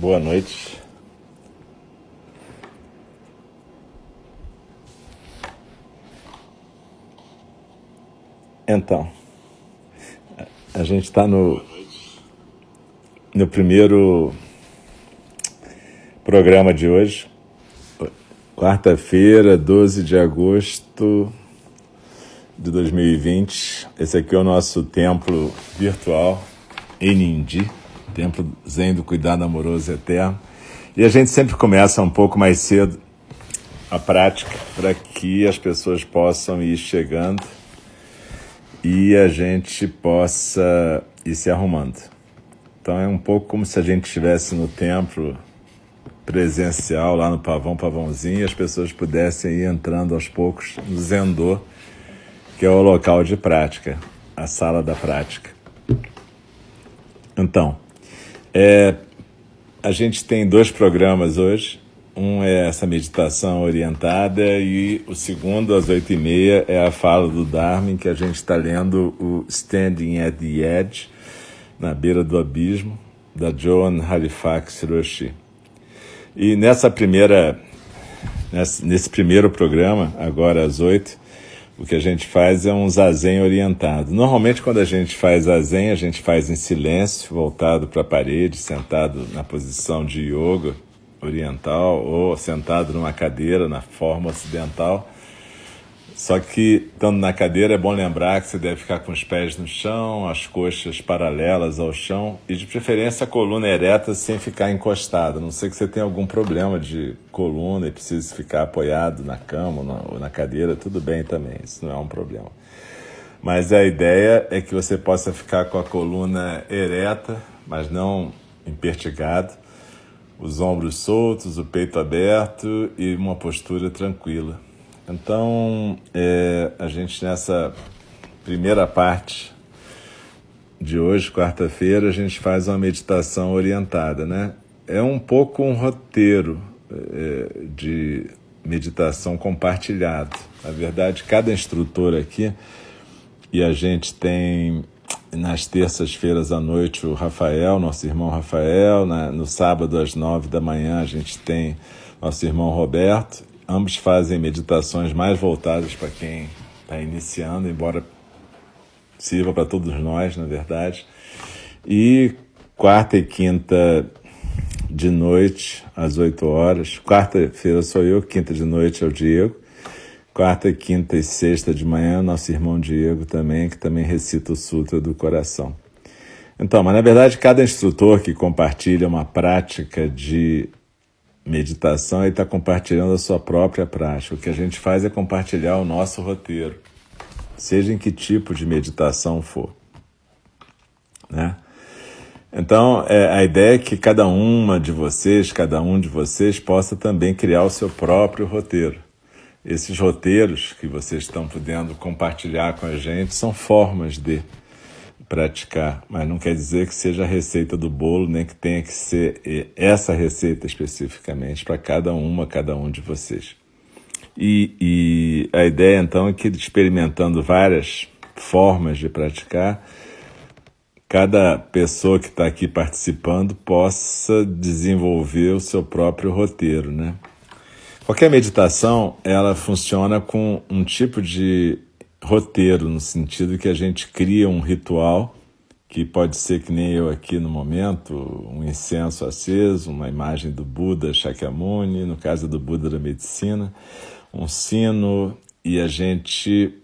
Boa noite. Então, a gente está no, no primeiro programa de hoje, quarta-feira, 12 de agosto de 2020. Esse aqui é o nosso templo virtual em Nindi, templo Zen do Cuidado Amoroso Eterno. E a gente sempre começa um pouco mais cedo a prática para que as pessoas possam ir chegando e a gente possa ir se arrumando. Então é um pouco como se a gente estivesse no templo presencial lá no pavão, pavãozinho, e as pessoas pudessem ir entrando aos poucos no Zendô, que é o local de prática, a sala da prática. Então, é, a gente tem dois programas hoje. Um é essa meditação orientada e o segundo, às oito e meia, é a fala do em que a gente está lendo o Standing at the Edge, na beira do abismo, da Joan Halifax Roshi. E nessa primeira, nesse primeiro programa, agora às oito, o que a gente faz é um zazen orientado. Normalmente, quando a gente faz zazen, a gente faz em silêncio, voltado para a parede, sentado na posição de yoga oriental ou sentado numa cadeira na forma ocidental. Só que, estando na cadeira, é bom lembrar que você deve ficar com os pés no chão, as coxas paralelas ao chão e, de preferência, a coluna ereta sem ficar encostada. A não sei que você tenha algum problema de coluna e precise ficar apoiado na cama ou na cadeira, tudo bem também, isso não é um problema. Mas a ideia é que você possa ficar com a coluna ereta, mas não empertigado, os ombros soltos, o peito aberto e uma postura tranquila. Então, é, a gente nessa primeira parte de hoje, quarta-feira, a gente faz uma meditação orientada, né? É um pouco um roteiro é, de meditação compartilhado. Na verdade, cada instrutor aqui, e a gente tem nas terças-feiras à noite o Rafael, nosso irmão Rafael, na, no sábado às nove da manhã a gente tem nosso irmão Roberto, Ambos fazem meditações mais voltadas para quem está iniciando, embora sirva para todos nós, na verdade. E quarta e quinta de noite, às 8 horas. Quarta-feira sou eu, quinta de noite é o Diego. Quarta, quinta e sexta de manhã, nosso irmão Diego também, que também recita o Sutra do Coração. Então, mas na verdade, cada instrutor que compartilha uma prática de meditação e está compartilhando a sua própria prática. O que a gente faz é compartilhar o nosso roteiro, seja em que tipo de meditação for. Né? Então, é, a ideia é que cada uma de vocês, cada um de vocês, possa também criar o seu próprio roteiro. Esses roteiros que vocês estão podendo compartilhar com a gente são formas de praticar, mas não quer dizer que seja a receita do bolo, nem que tenha que ser essa receita especificamente para cada uma, cada um de vocês. E, e a ideia então é que experimentando várias formas de praticar, cada pessoa que está aqui participando possa desenvolver o seu próprio roteiro, né? Qualquer meditação, ela funciona com um tipo de roteiro, no sentido que a gente cria um ritual, que pode ser que nem eu aqui no momento, um incenso aceso, uma imagem do Buda Shakyamuni, no caso do Buda da medicina, um sino, e a gente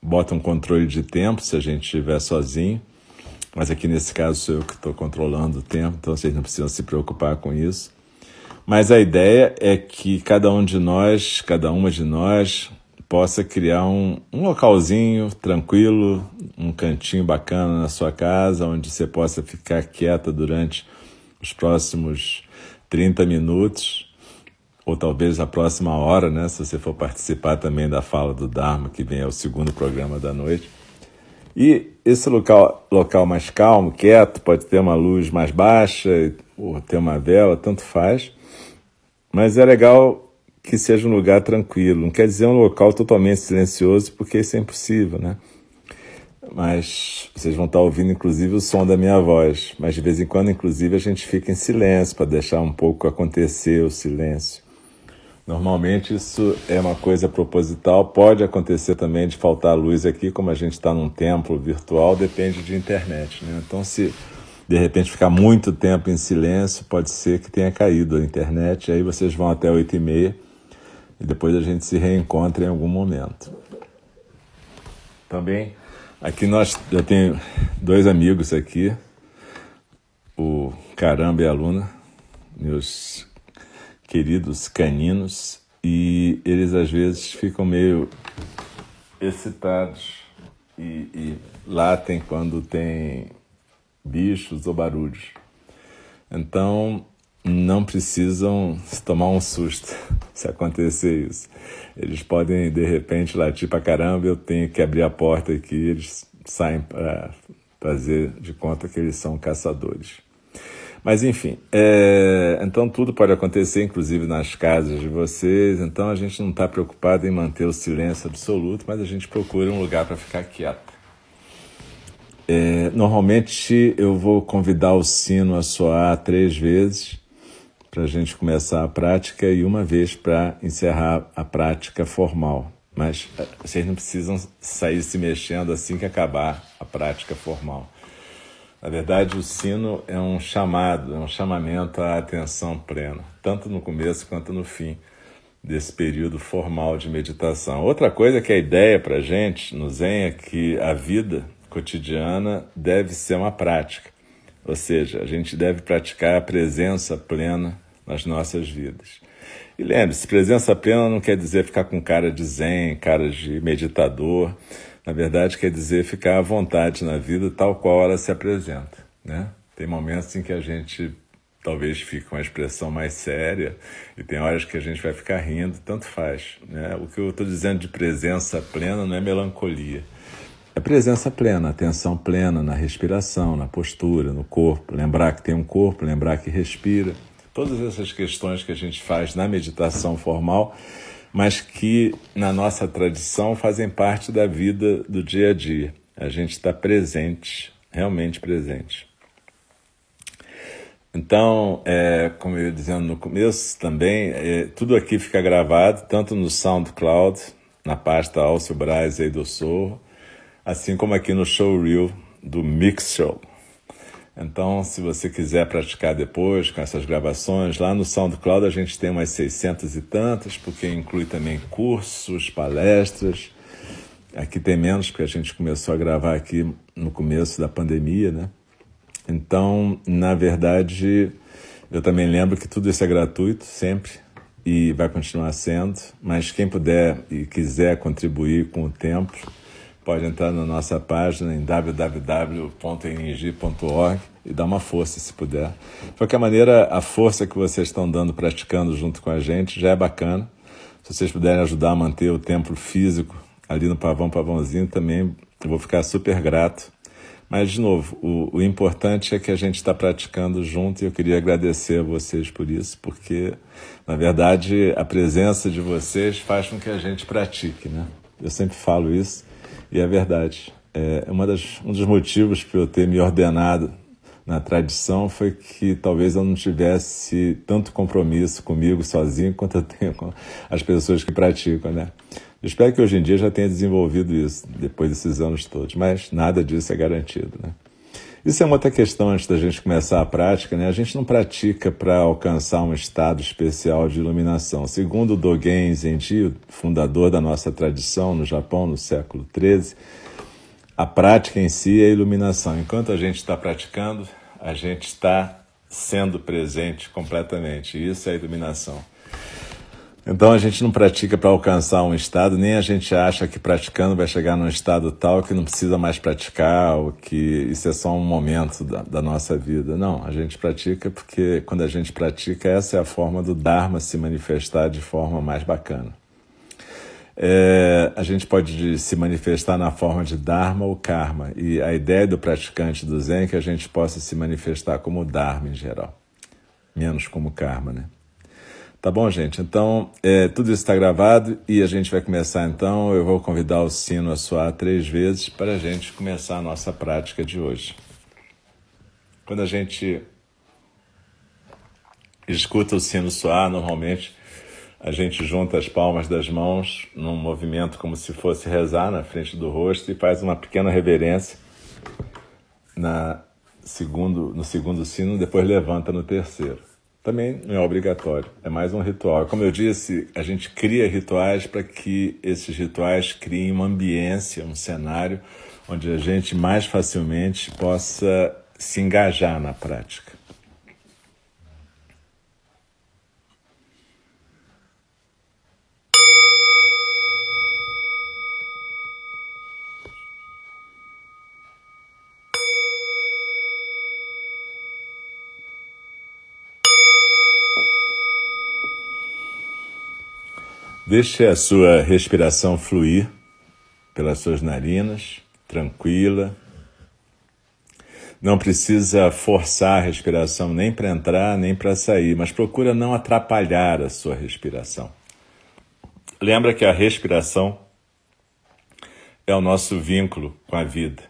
bota um controle de tempo se a gente estiver sozinho. Mas aqui nesse caso sou eu que estou controlando o tempo, então vocês não precisam se preocupar com isso. Mas a ideia é que cada um de nós, cada uma de nós, possa criar um, um localzinho tranquilo, um cantinho bacana na sua casa, onde você possa ficar quieta durante os próximos 30 minutos, ou talvez a próxima hora, né, se você for participar também da fala do Dharma, que vem ao segundo programa da noite. E esse local, local mais calmo, quieto, pode ter uma luz mais baixa, ou ter uma vela, tanto faz. Mas é legal que seja um lugar tranquilo. Não quer dizer um local totalmente silencioso, porque isso é impossível, né? mas vocês vão estar ouvindo inclusive o som da minha voz. Mas de vez em quando, inclusive, a gente fica em silêncio para deixar um pouco acontecer o silêncio. Normalmente isso é uma coisa proposital, pode acontecer também de faltar luz aqui, como a gente está num templo virtual, depende de internet. Né? Então, se de repente ficar muito tempo em silêncio, pode ser que tenha caído a internet, aí vocês vão até 8 e meia e depois a gente se reencontra em algum momento. Também aqui nós eu tenho dois amigos aqui, o Caramba e a Luna, meus queridos caninos, e eles às vezes ficam meio excitados e, e latem quando tem bichos ou barulhos. Então, não precisam tomar um susto se acontecer isso. Eles podem, de repente, latir para caramba, eu tenho que abrir a porta aqui, eles saem para fazer de conta que eles são caçadores. Mas enfim, é... então tudo pode acontecer, inclusive nas casas de vocês. Então a gente não está preocupado em manter o silêncio absoluto, mas a gente procura um lugar para ficar quieto. É... normalmente eu vou convidar o sino a soar três vezes para a gente começar a prática e uma vez para encerrar a prática formal. Mas é, vocês não precisam sair se mexendo assim que acabar a prática formal. Na verdade, o sino é um chamado, é um chamamento à atenção plena, tanto no começo quanto no fim desse período formal de meditação. Outra coisa que a ideia para a gente no Zen é que a vida cotidiana deve ser uma prática, ou seja, a gente deve praticar a presença plena nas nossas vidas. E lembre-se, presença plena não quer dizer ficar com cara de zen, cara de meditador. Na verdade, quer dizer ficar à vontade na vida tal qual ela se apresenta. Né? Tem momentos em que a gente talvez fique com uma expressão mais séria e tem horas que a gente vai ficar rindo, tanto faz. Né? O que eu estou dizendo de presença plena não é melancolia. É presença plena, atenção plena na respiração, na postura, no corpo. Lembrar que tem um corpo, lembrar que respira. Todas essas questões que a gente faz na meditação formal mas que na nossa tradição fazem parte da vida do dia a dia. A gente está presente, realmente presente. Então, é, como eu ia dizendo no começo também, é, tudo aqui fica gravado, tanto no SoundCloud, na pasta Alcio Braz aí do Sorro, assim como aqui no Showreel do Mix Show. Então, se você quiser praticar depois com essas gravações, lá no SoundCloud a gente tem umas 600 e tantas, porque inclui também cursos, palestras. Aqui tem menos, porque a gente começou a gravar aqui no começo da pandemia, né? Então, na verdade, eu também lembro que tudo isso é gratuito sempre e vai continuar sendo, mas quem puder e quiser contribuir com o tempo, pode entrar na nossa página em www.eng.org e dar uma força se puder. De qualquer maneira, a força que vocês estão dando praticando junto com a gente já é bacana. Se vocês puderem ajudar a manter o templo físico ali no Pavão Pavãozinho, também eu vou ficar super grato. Mas, de novo, o, o importante é que a gente está praticando junto e eu queria agradecer a vocês por isso, porque, na verdade, a presença de vocês faz com que a gente pratique, né? Eu sempre falo isso e é verdade. É, uma das, um dos motivos para eu ter me ordenado na tradição foi que talvez eu não tivesse tanto compromisso comigo sozinho quanto eu tenho com as pessoas que praticam, né? Eu espero que hoje em dia já tenha desenvolvido isso depois desses anos todos, mas nada disso é garantido, né? Isso é uma outra questão antes da gente começar a prática, né? A gente não pratica para alcançar um estado especial de iluminação. Segundo Dogen Zenji, fundador da nossa tradição no Japão no século XIII, a prática em si é a iluminação. Enquanto a gente está praticando, a gente está sendo presente completamente. Isso é iluminação. Então a gente não pratica para alcançar um estado, nem a gente acha que praticando vai chegar num estado tal que não precisa mais praticar, ou que isso é só um momento da, da nossa vida. Não, a gente pratica porque quando a gente pratica, essa é a forma do Dharma se manifestar de forma mais bacana. É, a gente pode se manifestar na forma de Dharma ou Karma, e a ideia do praticante do Zen é que a gente possa se manifestar como Dharma em geral, menos como Karma, né? Tá bom, gente? Então, é, tudo isso está gravado e a gente vai começar então. Eu vou convidar o sino a soar três vezes para a gente começar a nossa prática de hoje. Quando a gente escuta o sino soar, normalmente a gente junta as palmas das mãos num movimento como se fosse rezar na frente do rosto e faz uma pequena reverência na segundo, no segundo sino, depois levanta no terceiro. Também não é obrigatório, é mais um ritual. Como eu disse, a gente cria rituais para que esses rituais criem uma ambiência, um cenário onde a gente mais facilmente possa se engajar na prática. Deixe a sua respiração fluir pelas suas narinas, tranquila. Não precisa forçar a respiração nem para entrar nem para sair, mas procura não atrapalhar a sua respiração. Lembra que a respiração é o nosso vínculo com a vida.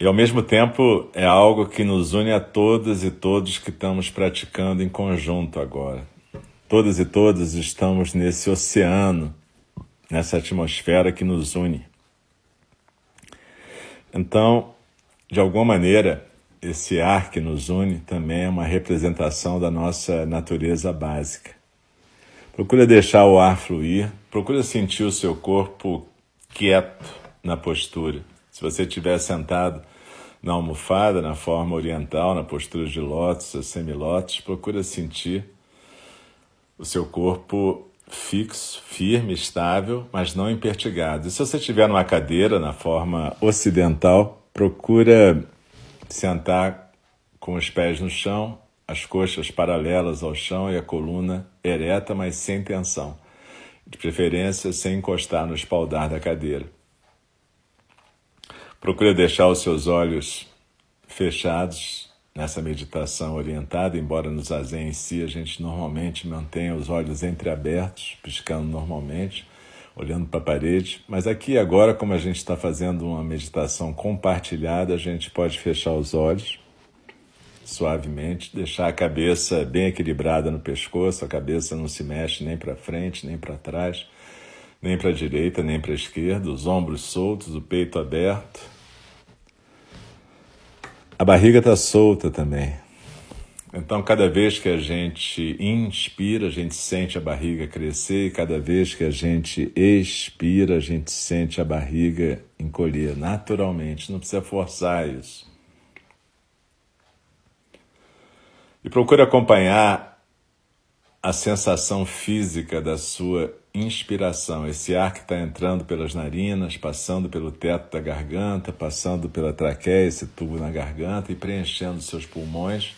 E ao mesmo tempo é algo que nos une a todas e todos que estamos praticando em conjunto agora. Todas e todos estamos nesse oceano, nessa atmosfera que nos une. Então, de alguma maneira, esse ar que nos une também é uma representação da nossa natureza básica. Procura deixar o ar fluir, procura sentir o seu corpo quieto na postura. Se você estiver sentado na almofada, na forma oriental, na postura de lótus, semilótus, procura sentir o seu corpo fixo, firme, estável, mas não impertigado. E se você estiver numa cadeira na forma ocidental, procura sentar com os pés no chão, as coxas paralelas ao chão e a coluna ereta, mas sem tensão. De preferência, sem encostar no espaldar da cadeira. Procure deixar os seus olhos fechados nessa meditação orientada, embora no zazen em si a gente normalmente mantenha os olhos entreabertos, piscando normalmente, olhando para a parede, mas aqui agora, como a gente está fazendo uma meditação compartilhada, a gente pode fechar os olhos suavemente, deixar a cabeça bem equilibrada no pescoço, a cabeça não se mexe nem para frente, nem para trás, nem para a direita, nem para a esquerda, os ombros soltos, o peito aberto a barriga está solta também. Então, cada vez que a gente inspira, a gente sente a barriga crescer, e cada vez que a gente expira, a gente sente a barriga encolher naturalmente, não precisa forçar isso. E procure acompanhar a sensação física da sua inspiração, esse ar que está entrando pelas narinas, passando pelo teto da garganta, passando pela traqueia, esse tubo na garganta e preenchendo seus pulmões,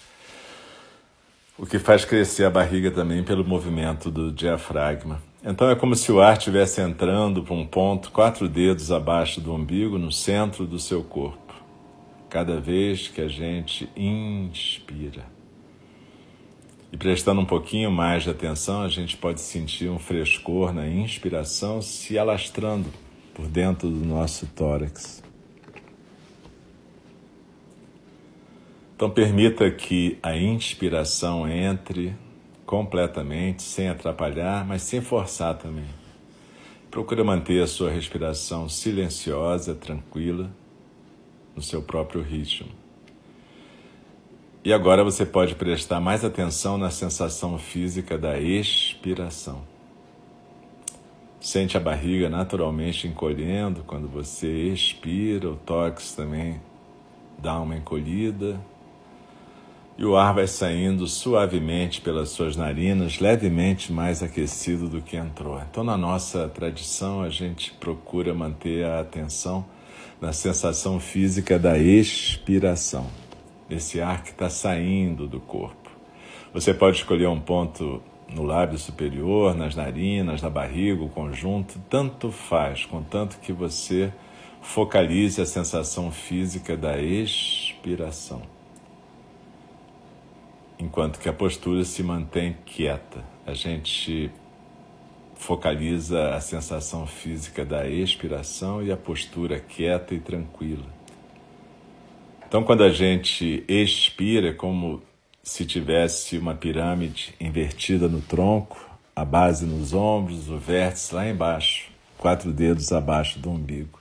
o que faz crescer a barriga também pelo movimento do diafragma. Então é como se o ar estivesse entrando para um ponto quatro dedos abaixo do umbigo, no centro do seu corpo, cada vez que a gente inspira. E prestando um pouquinho mais de atenção, a gente pode sentir um frescor na inspiração se alastrando por dentro do nosso tórax. Então, permita que a inspiração entre completamente, sem atrapalhar, mas sem forçar também. Procura manter a sua respiração silenciosa, tranquila, no seu próprio ritmo. E agora você pode prestar mais atenção na sensação física da expiração. Sente a barriga naturalmente encolhendo quando você expira, o tórax também dá uma encolhida. E o ar vai saindo suavemente pelas suas narinas, levemente mais aquecido do que entrou. Então, na nossa tradição, a gente procura manter a atenção na sensação física da expiração esse ar que está saindo do corpo. Você pode escolher um ponto no lábio superior, nas narinas, na barriga, o conjunto, tanto faz, contanto que você focalize a sensação física da expiração. enquanto que a postura se mantém quieta. A gente focaliza a sensação física da expiração e a postura quieta e tranquila. Então, quando a gente expira, é como se tivesse uma pirâmide invertida no tronco, a base nos ombros, o vértice lá embaixo, quatro dedos abaixo do umbigo.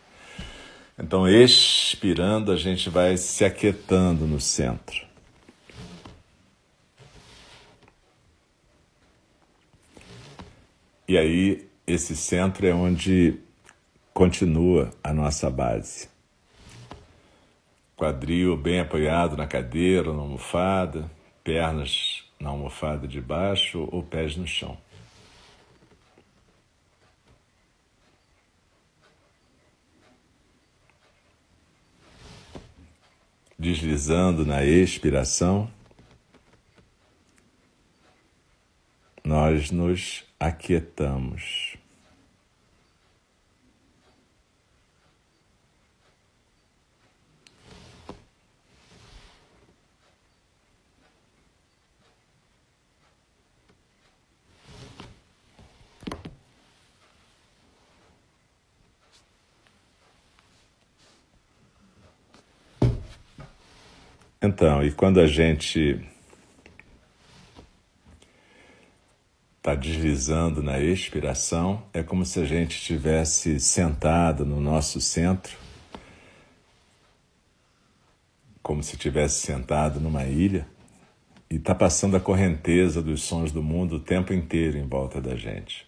Então, expirando, a gente vai se aquietando no centro. E aí, esse centro é onde continua a nossa base. Quadril bem apoiado na cadeira, na almofada, pernas na almofada de baixo ou pés no chão. deslizando na expiração, nós nos aquietamos. Então, e quando a gente está deslizando na expiração, é como se a gente estivesse sentado no nosso centro, como se estivesse sentado numa ilha e está passando a correnteza dos sons do mundo o tempo inteiro em volta da gente.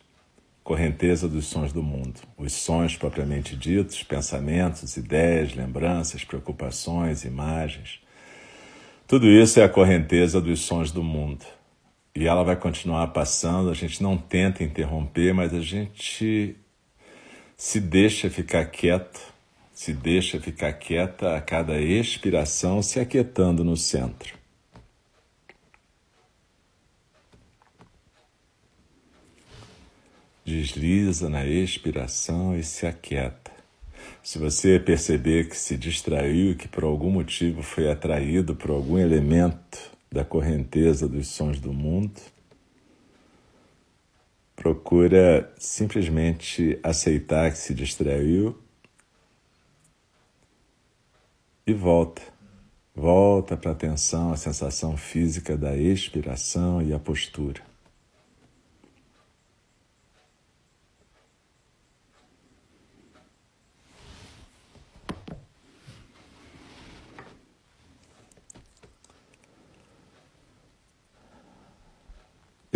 Correnteza dos sons do mundo, os sons propriamente ditos, pensamentos, ideias, lembranças, preocupações, imagens tudo isso é a correnteza dos sons do mundo. E ela vai continuar passando, a gente não tenta interromper, mas a gente se deixa ficar quieto, se deixa ficar quieta a cada expiração, se aquietando no centro. Desliza na expiração e se aquieta. Se você perceber que se distraiu, que por algum motivo foi atraído por algum elemento da correnteza dos sons do mundo, procura simplesmente aceitar que se distraiu e volta. Volta para a atenção, a sensação física da expiração e a postura.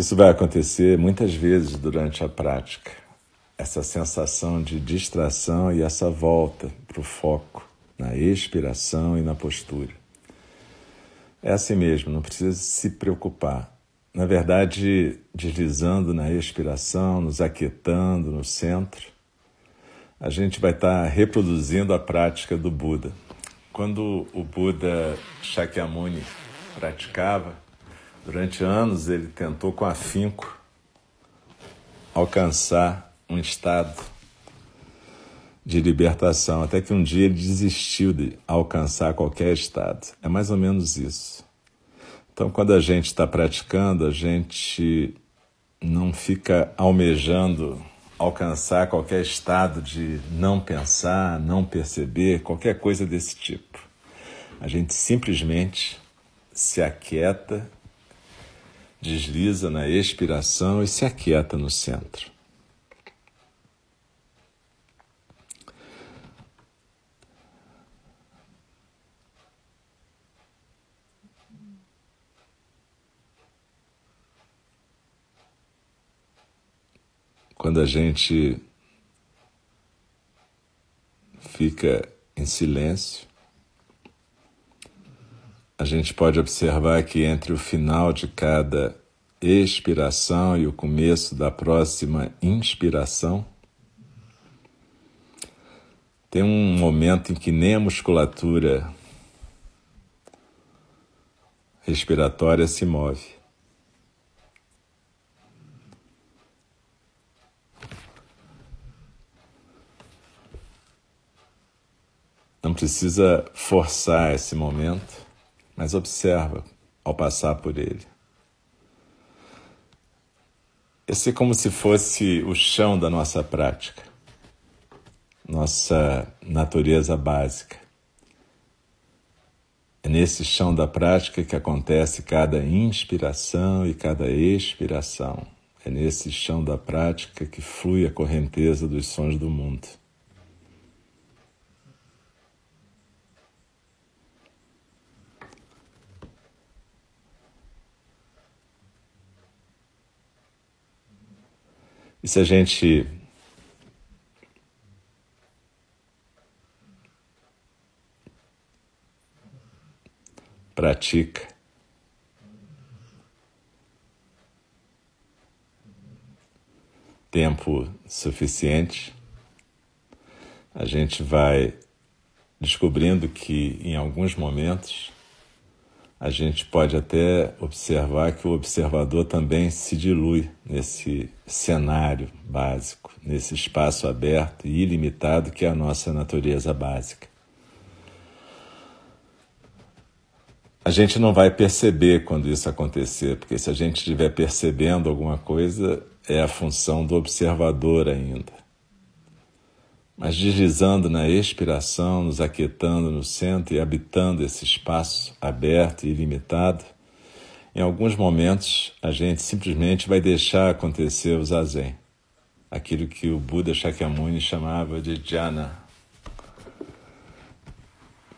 Isso vai acontecer muitas vezes durante a prática, essa sensação de distração e essa volta para o foco na expiração e na postura. É assim mesmo, não precisa se preocupar. Na verdade, deslizando na expiração, nos aquietando no centro, a gente vai estar reproduzindo a prática do Buda. Quando o Buda Shakyamuni praticava, Durante anos ele tentou com afinco alcançar um estado de libertação, até que um dia ele desistiu de alcançar qualquer estado. É mais ou menos isso. Então, quando a gente está praticando, a gente não fica almejando alcançar qualquer estado de não pensar, não perceber, qualquer coisa desse tipo. A gente simplesmente se aquieta desliza na expiração e se aquieta no centro. Quando a gente fica em silêncio, a gente pode observar que entre o final de cada expiração e o começo da próxima inspiração, tem um momento em que nem a musculatura respiratória se move. Não precisa forçar esse momento mas observa ao passar por ele. Esse é como se fosse o chão da nossa prática, nossa natureza básica. É nesse chão da prática que acontece cada inspiração e cada expiração. É nesse chão da prática que flui a correnteza dos sons do mundo. E se a gente pratica tempo suficiente, a gente vai descobrindo que em alguns momentos a gente pode até observar que o observador também se dilui nesse cenário básico, nesse espaço aberto e ilimitado que é a nossa natureza básica. A gente não vai perceber quando isso acontecer, porque se a gente estiver percebendo alguma coisa, é a função do observador ainda. Mas deslizando na expiração, nos aquietando no centro e habitando esse espaço aberto e ilimitado, em alguns momentos a gente simplesmente vai deixar acontecer o zazen, aquilo que o Buda Shakyamuni chamava de jhana,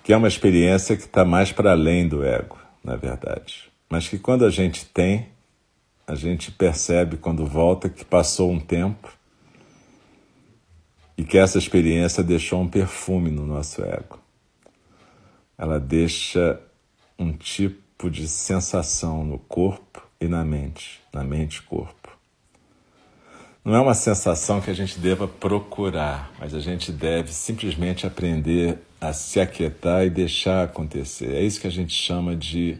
que é uma experiência que está mais para além do ego, na verdade. Mas que quando a gente tem, a gente percebe quando volta que passou um tempo e que essa experiência deixou um perfume no nosso ego. Ela deixa um tipo de sensação no corpo e na mente, na mente e corpo. Não é uma sensação que a gente deva procurar, mas a gente deve simplesmente aprender a se aquietar e deixar acontecer. É isso que a gente chama de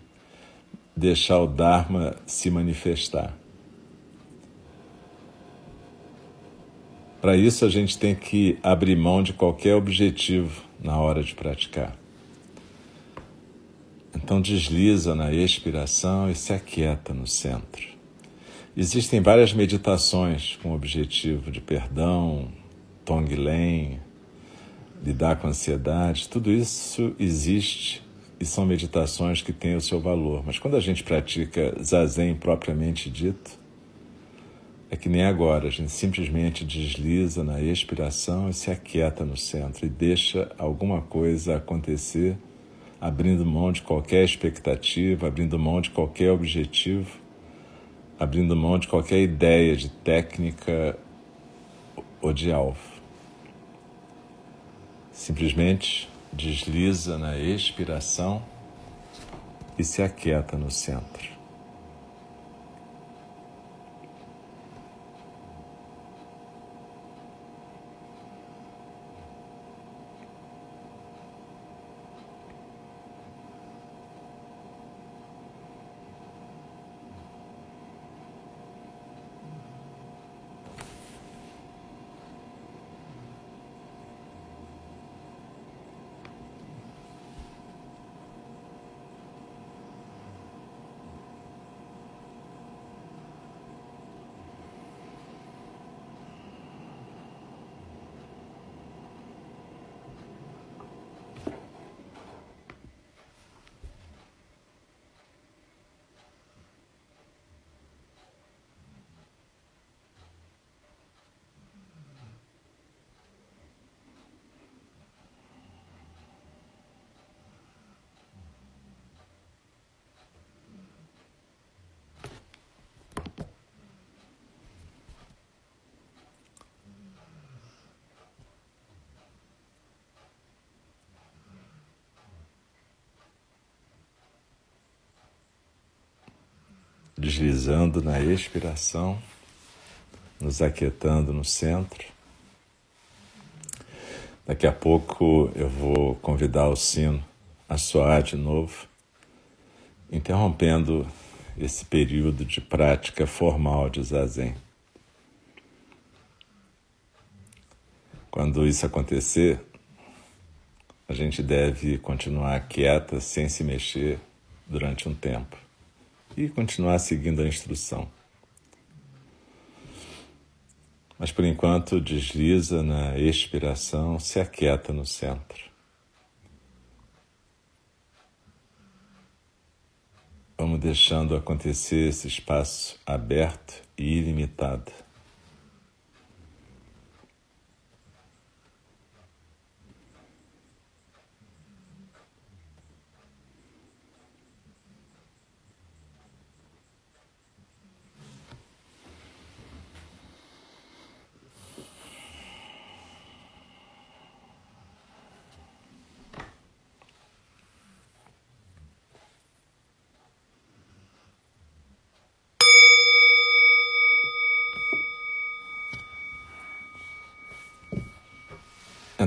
deixar o Dharma se manifestar. Para isso, a gente tem que abrir mão de qualquer objetivo na hora de praticar. Então, desliza na expiração e se aquieta no centro. Existem várias meditações com o objetivo de perdão, Tonglen, lidar com ansiedade, tudo isso existe e são meditações que têm o seu valor. Mas quando a gente pratica zazen propriamente dito, é que nem agora, a gente simplesmente desliza na expiração e se aquieta no centro e deixa alguma coisa acontecer, abrindo mão de qualquer expectativa, abrindo mão de qualquer objetivo, abrindo mão de qualquer ideia de técnica ou de alvo. Simplesmente desliza na expiração e se aquieta no centro. Deslizando na expiração, nos aquietando no centro. Daqui a pouco eu vou convidar o sino a soar de novo, interrompendo esse período de prática formal de zazen. Quando isso acontecer, a gente deve continuar quieta, sem se mexer, durante um tempo. E continuar seguindo a instrução. Mas por enquanto desliza na expiração, se aquieta no centro. Vamos deixando acontecer esse espaço aberto e ilimitado.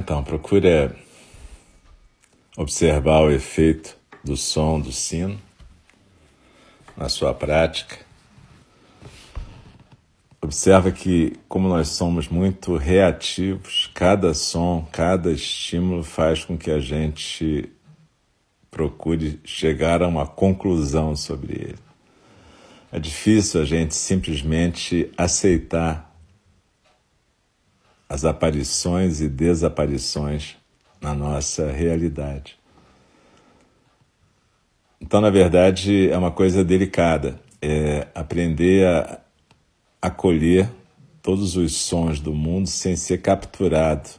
Então, procure observar o efeito do som do sino na sua prática. Observa que, como nós somos muito reativos, cada som, cada estímulo faz com que a gente procure chegar a uma conclusão sobre ele. É difícil a gente simplesmente aceitar as aparições e desaparições na nossa realidade. Então, na verdade, é uma coisa delicada, é aprender a acolher todos os sons do mundo sem ser capturado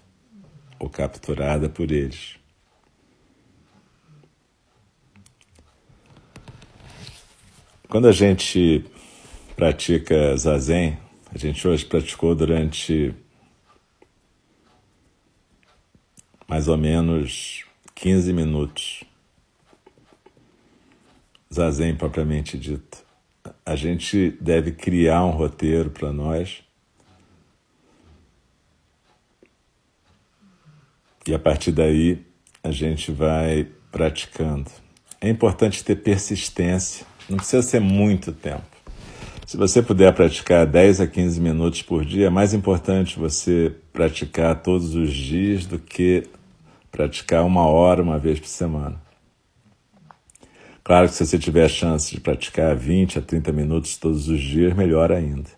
ou capturada por eles. Quando a gente pratica zazen, a gente hoje praticou durante mais ou menos 15 minutos. Zazen propriamente dito. A gente deve criar um roteiro para nós. E a partir daí a gente vai praticando. É importante ter persistência, não precisa ser muito tempo. Se você puder praticar 10 a 15 minutos por dia, é mais importante você praticar todos os dias do que praticar uma hora uma vez por semana. Claro que se você tiver a chance de praticar 20 a 30 minutos todos os dias, melhor ainda.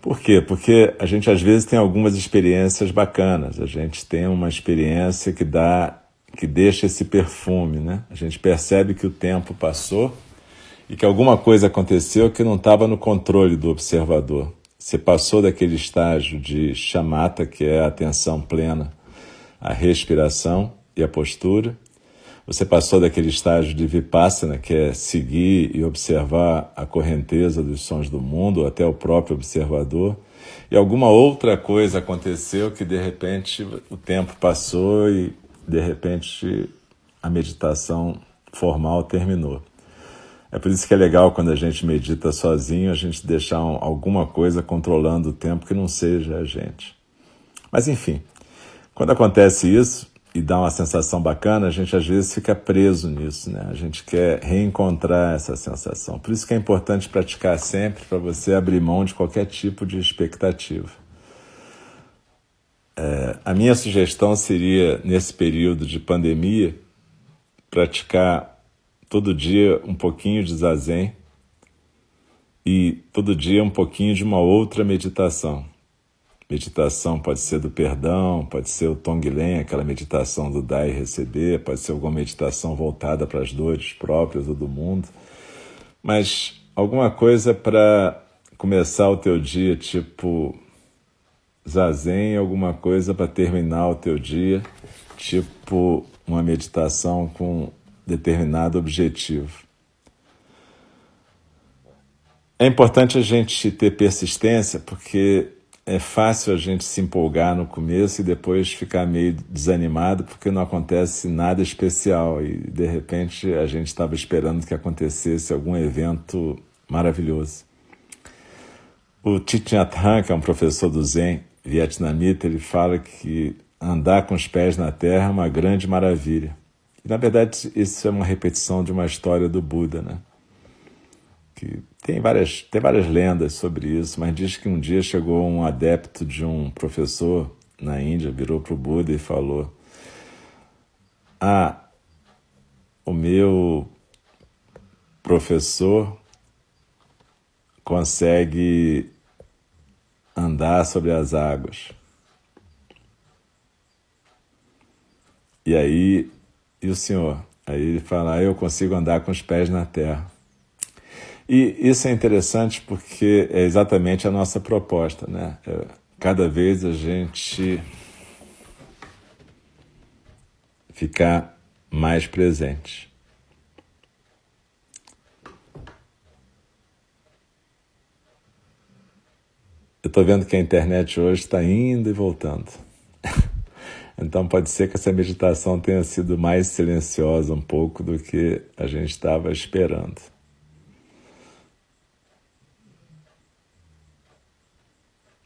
Por quê? Porque a gente às vezes tem algumas experiências bacanas. A gente tem uma experiência que dá que deixa esse perfume, né? A gente percebe que o tempo passou e que alguma coisa aconteceu que não estava no controle do observador. Você passou daquele estágio de chamata, que é a atenção plena, a respiração e a postura. Você passou daquele estágio de vipassana, que é seguir e observar a correnteza dos sons do mundo, até o próprio observador, e alguma outra coisa aconteceu que de repente o tempo passou e de repente a meditação formal terminou. É por isso que é legal quando a gente medita sozinho, a gente deixar alguma coisa controlando o tempo que não seja a gente. Mas enfim, quando acontece isso e dá uma sensação bacana, a gente às vezes fica preso nisso, né? A gente quer reencontrar essa sensação. Por isso que é importante praticar sempre para você abrir mão de qualquer tipo de expectativa. É, a minha sugestão seria, nesse período de pandemia, praticar todo dia um pouquinho de zazen e todo dia um pouquinho de uma outra meditação. Meditação pode ser do perdão, pode ser o Tonglen, aquela meditação do dar e receber, pode ser alguma meditação voltada para as dores próprias ou do mundo. Mas alguma coisa para começar o teu dia, tipo zazen, alguma coisa para terminar o teu dia, tipo uma meditação com determinado objetivo. É importante a gente ter persistência porque é fácil a gente se empolgar no começo e depois ficar meio desanimado porque não acontece nada especial e de repente a gente estava esperando que acontecesse algum evento maravilhoso. O Thich Nhat Hanh, que é um professor do Zen vietnamita, ele fala que andar com os pés na terra é uma grande maravilha. E, na verdade, isso é uma repetição de uma história do Buda, né? Que tem várias, tem várias lendas sobre isso, mas diz que um dia chegou um adepto de um professor na Índia, virou para o Buda e falou: Ah, o meu professor consegue andar sobre as águas. E aí, e o senhor? Aí ele fala, ah, eu consigo andar com os pés na terra. E isso é interessante porque é exatamente a nossa proposta, né? É, cada vez a gente ficar mais presente. Eu estou vendo que a internet hoje está indo e voltando. Então pode ser que essa meditação tenha sido mais silenciosa um pouco do que a gente estava esperando.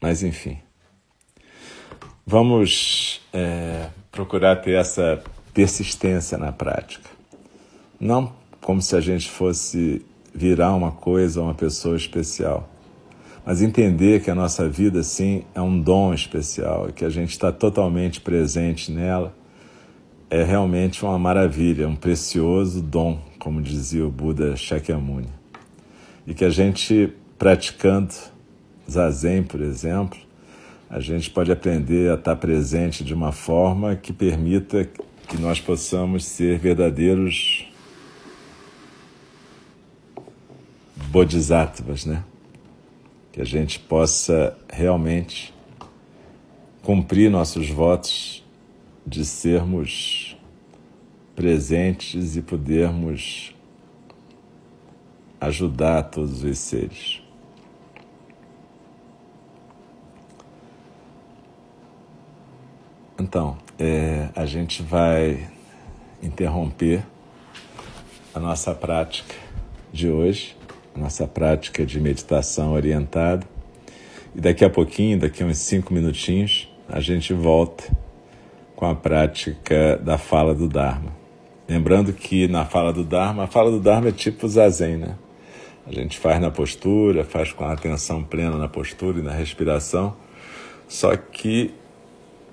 Mas enfim, vamos é, procurar ter essa persistência na prática. Não como se a gente fosse virar uma coisa ou uma pessoa especial, mas entender que a nossa vida, sim, é um dom especial e que a gente está totalmente presente nela é realmente uma maravilha, um precioso dom, como dizia o Buda Shakyamuni. E que a gente praticando zazen, por exemplo, a gente pode aprender a estar presente de uma forma que permita que nós possamos ser verdadeiros bodhisattvas, né? Que a gente possa realmente cumprir nossos votos de sermos presentes e podermos ajudar todos os seres. Então, é, a gente vai interromper a nossa prática de hoje, a nossa prática de meditação orientada. E daqui a pouquinho, daqui a uns cinco minutinhos, a gente volta com a prática da fala do Dharma. Lembrando que na fala do Dharma, a fala do Dharma é tipo zazen, né? A gente faz na postura, faz com a atenção plena na postura e na respiração, só que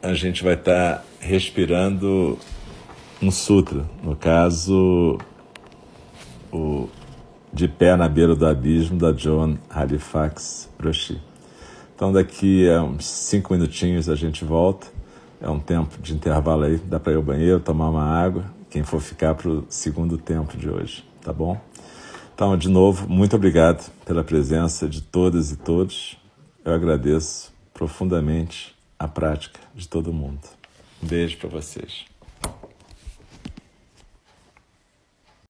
a gente vai estar tá respirando um sutra, no caso, o De Pé na Beira do Abismo, da John Halifax Roshi. Então, daqui a uns cinco minutinhos a gente volta. É um tempo de intervalo aí, dá para ir ao banheiro, tomar uma água. Quem for ficar para o segundo tempo de hoje, tá bom? Então, de novo, muito obrigado pela presença de todas e todos. Eu agradeço profundamente a prática de todo mundo. Um beijo para vocês.